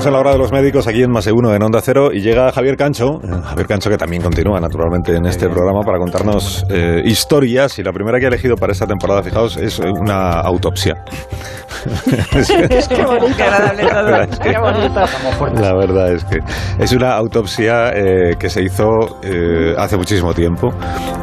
Estamos en la hora de los médicos aquí en Más Uno en Onda Cero y llega Javier Cancho, eh, Javier Cancho que también continúa naturalmente en este programa para contarnos eh, historias y la primera que ha elegido para esta temporada, fijaos, es una autopsia. es que bonito. La verdad es que es una autopsia eh, que se hizo hace muchísimo tiempo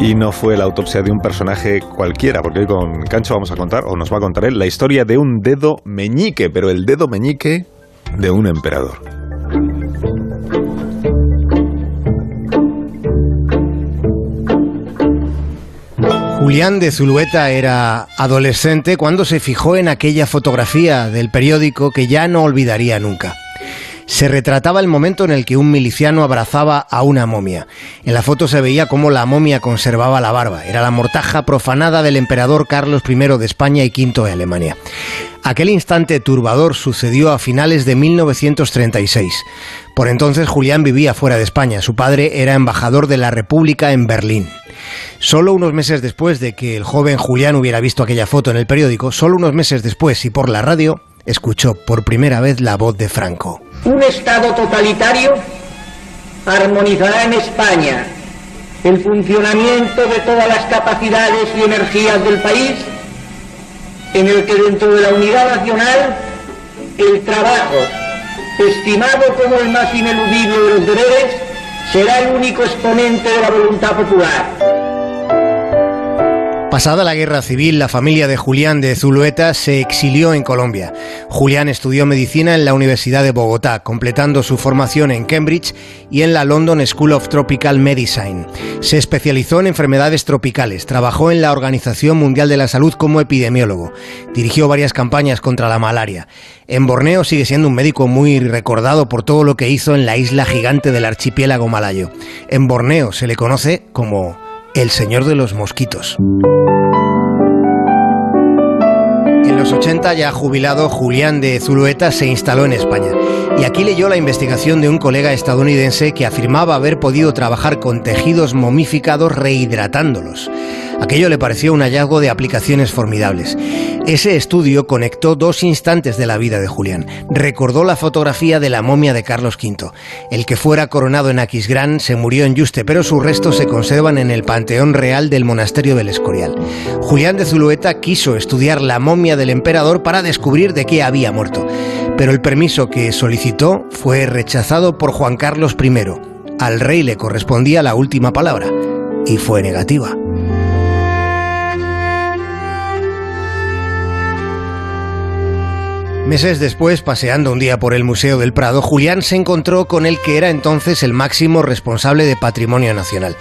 y no fue la autopsia de un personaje cualquiera, porque hoy con Cancho vamos a contar, o nos va a contar él, la historia de un dedo meñique, pero el dedo meñique de un emperador. Julián de Zulueta era adolescente cuando se fijó en aquella fotografía del periódico que ya no olvidaría nunca se retrataba el momento en el que un miliciano abrazaba a una momia. En la foto se veía cómo la momia conservaba la barba. Era la mortaja profanada del emperador Carlos I de España y V de Alemania. Aquel instante turbador sucedió a finales de 1936. Por entonces Julián vivía fuera de España. Su padre era embajador de la República en Berlín. Solo unos meses después de que el joven Julián hubiera visto aquella foto en el periódico, solo unos meses después y por la radio, escuchó por primera vez la voz de Franco. Un Estado totalitario armonizará en España el funcionamiento de todas las capacidades y energías del país, en el que dentro de la unidad nacional el trabajo, estimado como el más ineludible de los deberes, será el único exponente de la voluntad popular. Pasada la guerra civil, la familia de Julián de Zulueta se exilió en Colombia. Julián estudió medicina en la Universidad de Bogotá, completando su formación en Cambridge y en la London School of Tropical Medicine. Se especializó en enfermedades tropicales, trabajó en la Organización Mundial de la Salud como epidemiólogo, dirigió varias campañas contra la malaria. En Borneo sigue siendo un médico muy recordado por todo lo que hizo en la isla gigante del archipiélago malayo. En Borneo se le conoce como el Señor de los Mosquitos. En los 80, ya jubilado, Julián de Zulueta se instaló en España. Y aquí leyó la investigación de un colega estadounidense que afirmaba haber podido trabajar con tejidos momificados rehidratándolos. Aquello le pareció un hallazgo de aplicaciones formidables. Ese estudio conectó dos instantes de la vida de Julián. Recordó la fotografía de la momia de Carlos V. El que fuera coronado en Aquisgrán se murió en Yuste, pero sus restos se conservan en el Panteón Real del Monasterio del Escorial. Julián de Zulueta quiso estudiar la momia del emperador para descubrir de qué había muerto, pero el permiso que solicitó fue rechazado por Juan Carlos I. Al rey le correspondía la última palabra, y fue negativa. Meses después, paseando un día por el Museo del Prado, Julián se encontró con el que era entonces el máximo responsable de Patrimonio Nacional.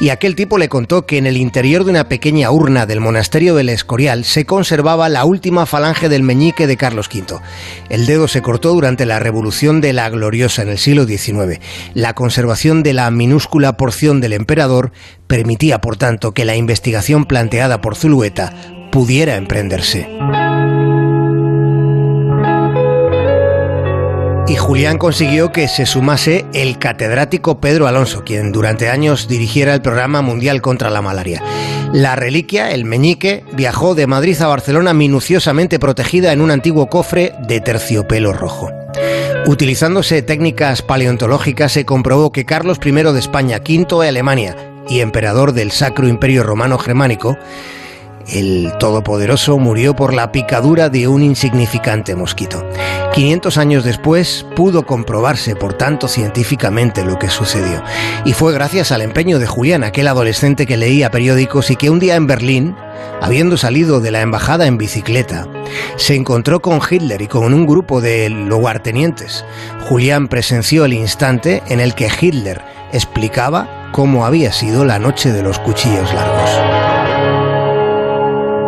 Y aquel tipo le contó que en el interior de una pequeña urna del monasterio del Escorial se conservaba la última falange del meñique de Carlos V. El dedo se cortó durante la Revolución de la Gloriosa en el siglo XIX. La conservación de la minúscula porción del emperador permitía, por tanto, que la investigación planteada por Zulueta pudiera emprenderse. Julián consiguió que se sumase el catedrático Pedro Alonso, quien durante años dirigiera el programa mundial contra la malaria. La reliquia, el meñique, viajó de Madrid a Barcelona minuciosamente protegida en un antiguo cofre de terciopelo rojo. Utilizándose técnicas paleontológicas se comprobó que Carlos I de España, V de Alemania y emperador del Sacro Imperio Romano Germánico, el Todopoderoso murió por la picadura de un insignificante mosquito. 500 años después pudo comprobarse, por tanto, científicamente lo que sucedió. Y fue gracias al empeño de Julián, aquel adolescente que leía periódicos y que un día en Berlín, habiendo salido de la embajada en bicicleta, se encontró con Hitler y con un grupo de lugartenientes. Julián presenció el instante en el que Hitler explicaba cómo había sido la noche de los cuchillos largos.